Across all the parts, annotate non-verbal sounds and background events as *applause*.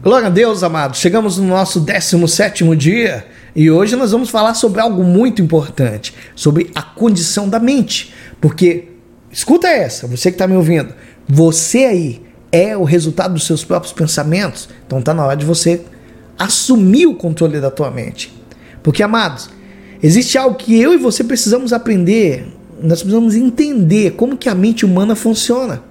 Glória a Deus, amados. Chegamos no nosso 17 dia e hoje nós vamos falar sobre algo muito importante, sobre a condição da mente. Porque, escuta essa, você que está me ouvindo, você aí é o resultado dos seus próprios pensamentos, então está na hora de você assumir o controle da tua mente. Porque, amados, existe algo que eu e você precisamos aprender, nós precisamos entender como que a mente humana funciona.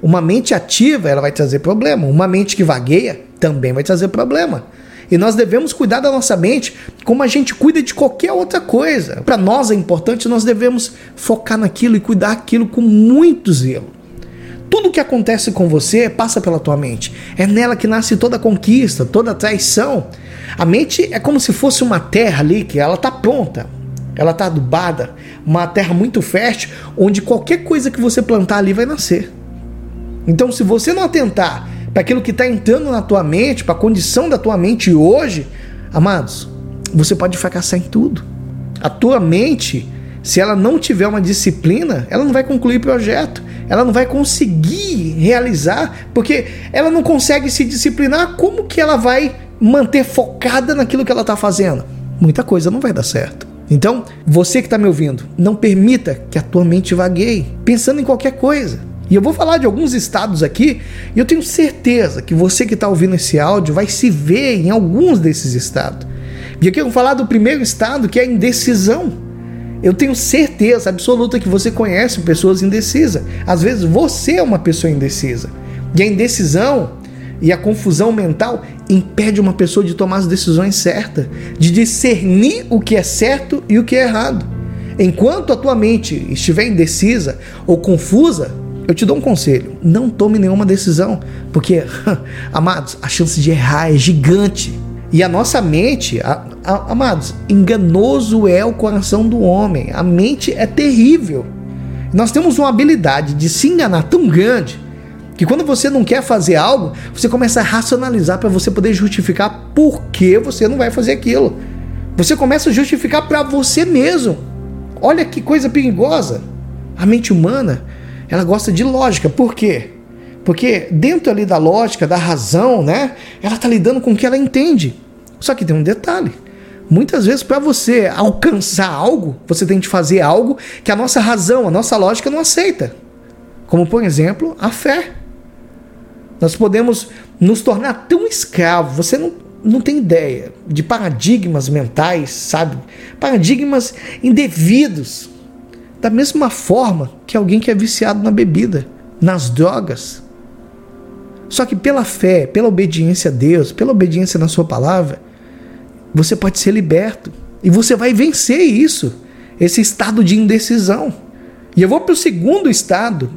Uma mente ativa, ela vai trazer problema. Uma mente que vagueia também vai trazer problema. E nós devemos cuidar da nossa mente como a gente cuida de qualquer outra coisa. Para nós é importante, nós devemos focar naquilo e cuidar aquilo com muito zelo. Tudo que acontece com você passa pela tua mente. É nela que nasce toda conquista, toda traição. A mente é como se fosse uma terra ali que ela está pronta, ela está adubada, uma terra muito fértil, onde qualquer coisa que você plantar ali vai nascer. Então, se você não atentar para aquilo que está entrando na tua mente, para a condição da tua mente hoje, amados, você pode fracassar em tudo. A tua mente, se ela não tiver uma disciplina, ela não vai concluir projeto, ela não vai conseguir realizar, porque ela não consegue se disciplinar. Como que ela vai manter focada naquilo que ela está fazendo? Muita coisa não vai dar certo. Então, você que está me ouvindo, não permita que a tua mente vagueie pensando em qualquer coisa. E eu vou falar de alguns estados aqui, e eu tenho certeza que você que está ouvindo esse áudio vai se ver em alguns desses estados. E aqui eu vou falar do primeiro estado, que é a indecisão. Eu tenho certeza absoluta que você conhece pessoas indecisas. Às vezes você é uma pessoa indecisa. E a indecisão e a confusão mental impede uma pessoa de tomar as decisões certas, de discernir o que é certo e o que é errado. Enquanto a tua mente estiver indecisa ou confusa, eu te dou um conselho: não tome nenhuma decisão, porque, *laughs* amados, a chance de errar é gigante. E a nossa mente, a, a, amados, enganoso é o coração do homem. A mente é terrível. Nós temos uma habilidade de se enganar tão grande que quando você não quer fazer algo, você começa a racionalizar para você poder justificar por que você não vai fazer aquilo. Você começa a justificar para você mesmo. Olha que coisa perigosa. A mente humana ela gosta de lógica. Por quê? Porque dentro ali da lógica, da razão, né? Ela está lidando com o que ela entende. Só que tem um detalhe. Muitas vezes, para você alcançar algo, você tem que fazer algo que a nossa razão, a nossa lógica não aceita. Como, por exemplo, a fé. Nós podemos nos tornar tão escravos, você não, não tem ideia, de paradigmas mentais, sabe? Paradigmas indevidos da mesma forma que alguém que é viciado na bebida, nas drogas. Só que pela fé, pela obediência a Deus, pela obediência na Sua palavra, você pode ser liberto. E você vai vencer isso, esse estado de indecisão. E eu vou para o segundo estado,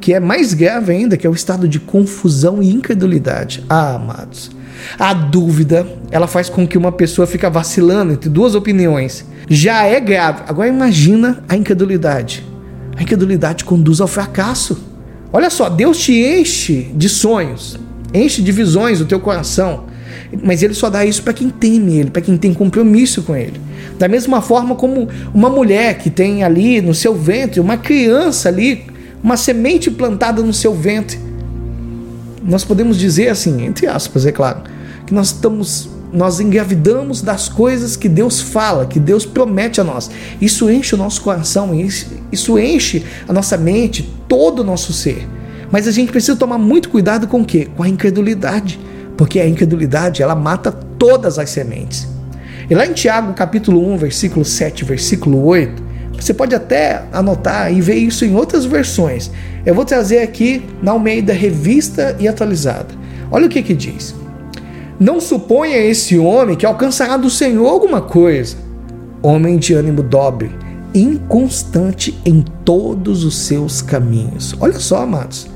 que é mais grave ainda, que é o estado de confusão e incredulidade. Ah, amados, a dúvida, ela faz com que uma pessoa fique vacilando entre duas opiniões já é grave. Agora imagina a incredulidade. A incredulidade conduz ao fracasso. Olha só, Deus te enche de sonhos, enche de visões o teu coração, mas ele só dá isso para quem teme ele, para quem tem compromisso com ele. Da mesma forma como uma mulher que tem ali no seu ventre uma criança ali, uma semente plantada no seu ventre. Nós podemos dizer assim, entre aspas, é claro, que nós estamos nós engravidamos das coisas que Deus fala, que Deus promete a nós. Isso enche o nosso coração, isso enche a nossa mente, todo o nosso ser. Mas a gente precisa tomar muito cuidado com o quê? Com a incredulidade, porque a incredulidade ela mata todas as sementes. E lá em Tiago, capítulo 1, versículo 7, versículo 8, você pode até anotar e ver isso em outras versões. Eu vou trazer aqui na Almeida Revista e Atualizada. Olha o que que diz. Não suponha esse homem que alcançará do Senhor alguma coisa. Homem de ânimo dobre, inconstante em todos os seus caminhos. Olha só, amados.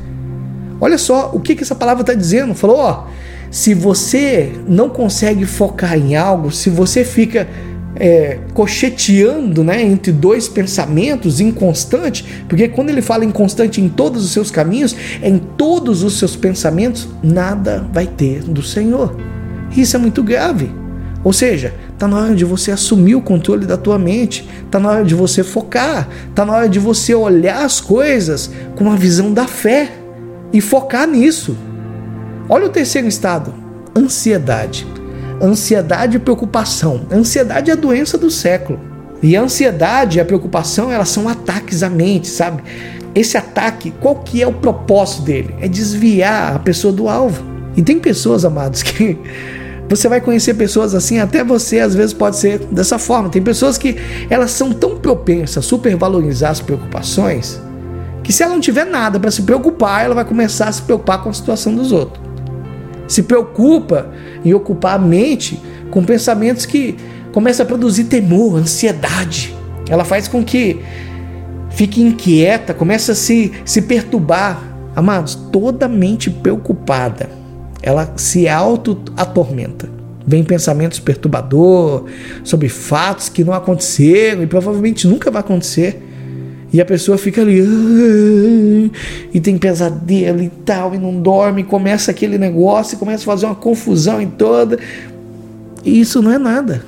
Olha só o que, que essa palavra está dizendo. Falou, ó, se você não consegue focar em algo, se você fica é, cocheteando né, entre dois pensamentos, inconstante, porque quando ele fala inconstante em todos os seus caminhos, em todos os seus pensamentos, nada vai ter do Senhor. Isso é muito grave. Ou seja, está na hora de você assumir o controle da tua mente, está na hora de você focar, está na hora de você olhar as coisas com a visão da fé e focar nisso. Olha o terceiro estado, ansiedade. Ansiedade e preocupação. Ansiedade é a doença do século. E a ansiedade e a preocupação, elas são ataques à mente, sabe? Esse ataque, qual que é o propósito dele? É desviar a pessoa do alvo. E tem pessoas, amados, *laughs* que você vai conhecer pessoas assim, até você às vezes pode ser dessa forma. Tem pessoas que elas são tão propensas a supervalorizar as preocupações que se ela não tiver nada para se preocupar, ela vai começar a se preocupar com a situação dos outros. Se preocupa em ocupar a mente com pensamentos que começam a produzir temor, ansiedade. Ela faz com que fique inquieta, começa a se, se perturbar. Amados, toda mente preocupada, ela se auto-atormenta. Vem pensamentos perturbadores sobre fatos que não aconteceram e provavelmente nunca vai acontecer. E a pessoa fica ali e tem pesadelo e tal, e não dorme, começa aquele negócio, e começa a fazer uma confusão em toda. E isso não é nada.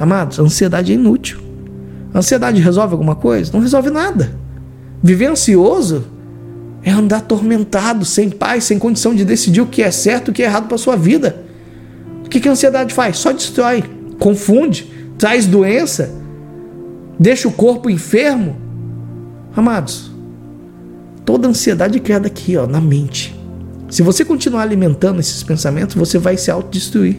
Amados, a ansiedade é inútil. A ansiedade resolve alguma coisa? Não resolve nada. Viver ansioso é andar atormentado, sem paz, sem condição de decidir o que é certo e o que é errado para sua vida. O que, que a ansiedade faz? Só destrói, confunde, traz doença, deixa o corpo enfermo Amados, toda ansiedade é criada aqui, ó, na mente. Se você continuar alimentando esses pensamentos, você vai se autodestruir.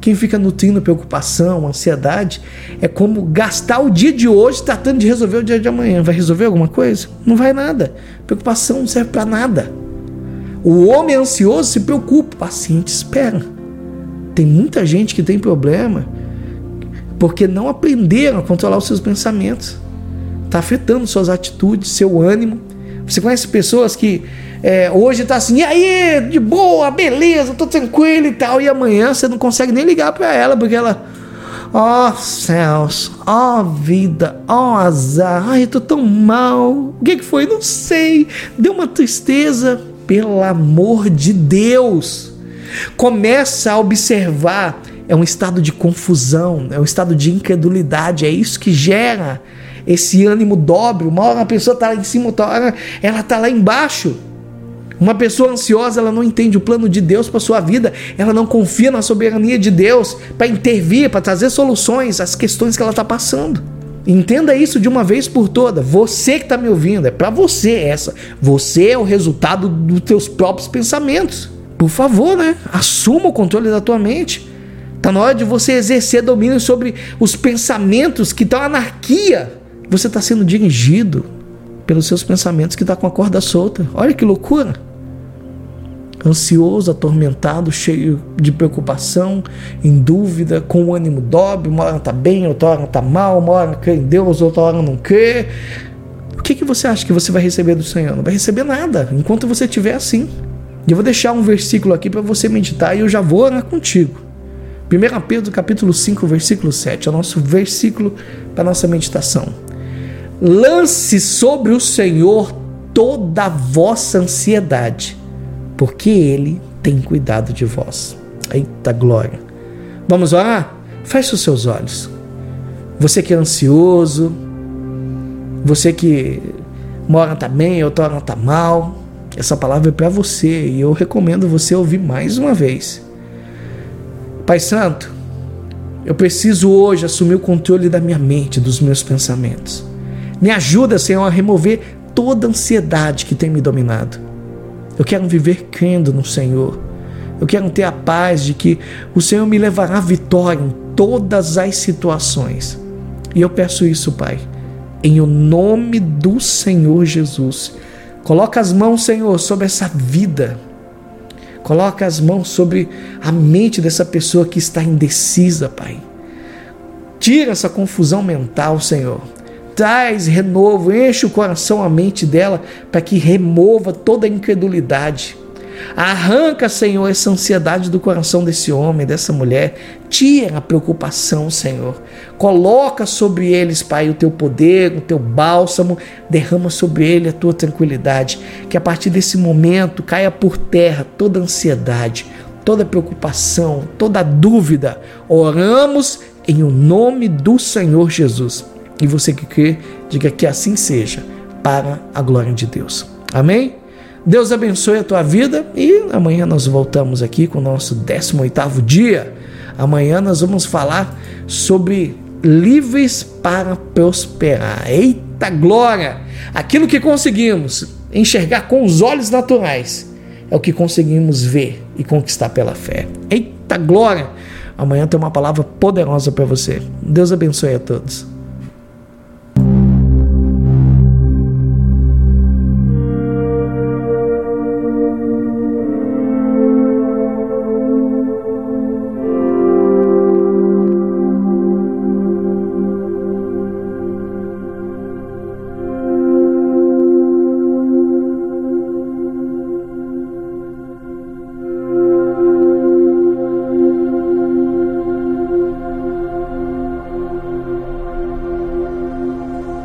Quem fica nutrindo preocupação, ansiedade, é como gastar o dia de hoje tratando de resolver o dia de amanhã. Vai resolver alguma coisa? Não vai nada. Preocupação não serve para nada. O homem ansioso se preocupa, o paciente espera. Tem muita gente que tem problema porque não aprenderam a controlar os seus pensamentos está afetando suas atitudes, seu ânimo. Você conhece pessoas que é, hoje tá assim, e aí, de boa, beleza, tô tranquilo e tal, e amanhã você não consegue nem ligar para ela porque ela, ó oh, céus, ó oh, vida, ó oh, azar, ai, eu tô tão mal, o que, que foi? Não sei, deu uma tristeza, pelo amor de Deus. Começa a observar, é um estado de confusão, é um estado de incredulidade, é isso que gera esse ânimo dobre. Uma hora a pessoa está lá em cima, outra hora ela está lá embaixo. Uma pessoa ansiosa, ela não entende o plano de Deus para sua vida, ela não confia na soberania de Deus para intervir, para trazer soluções às questões que ela está passando. Entenda isso de uma vez por toda. Você que está me ouvindo, é para você essa. Você é o resultado dos teus próprios pensamentos. Por favor, né? Assuma o controle da tua mente. Está na hora de você exercer domínio sobre os pensamentos que estão anarquia você está sendo dirigido pelos seus pensamentos que está com a corda solta. Olha que loucura! Ansioso, atormentado, cheio de preocupação, em dúvida, com o ânimo dobre, uma hora está bem, outra hora está mal, uma hora crê em Deus, outra hora não crê. O que, que você acha que você vai receber do Senhor? Não vai receber nada enquanto você estiver assim. E eu vou deixar um versículo aqui para você meditar e eu já vou orar contigo. 1 Pedro capítulo 5, versículo 7, é o nosso versículo para nossa meditação. Lance sobre o Senhor toda a vossa ansiedade, porque Ele tem cuidado de vós. Eita glória! Vamos orar? Feche os seus olhos. Você que é ansioso, você que mora tá bem, outra hora tá mal, essa palavra é para você e eu recomendo você ouvir mais uma vez. Pai Santo, eu preciso hoje assumir o controle da minha mente, dos meus pensamentos. Me ajuda, Senhor, a remover toda a ansiedade que tem me dominado. Eu quero viver crendo no Senhor. Eu quero ter a paz de que o Senhor me levará à vitória em todas as situações. E eu peço isso, Pai, em o nome do Senhor Jesus. Coloca as mãos, Senhor, sobre essa vida. Coloca as mãos sobre a mente dessa pessoa que está indecisa, Pai. Tira essa confusão mental, Senhor traz renovo, enche o coração, a mente dela, para que remova toda a incredulidade. Arranca, Senhor, essa ansiedade do coração desse homem, dessa mulher. Tira a preocupação, Senhor. Coloca sobre eles, Pai, o teu poder, o teu bálsamo. Derrama sobre ele a tua tranquilidade. Que a partir desse momento caia por terra toda ansiedade, toda preocupação, toda dúvida. Oramos em o nome do Senhor Jesus. E você que crê, diga que assim seja, para a glória de Deus. Amém? Deus abençoe a tua vida e amanhã nós voltamos aqui com o nosso 18º dia. Amanhã nós vamos falar sobre livres para prosperar. Eita glória! Aquilo que conseguimos enxergar com os olhos naturais é o que conseguimos ver e conquistar pela fé. Eita glória! Amanhã tem uma palavra poderosa para você. Deus abençoe a todos.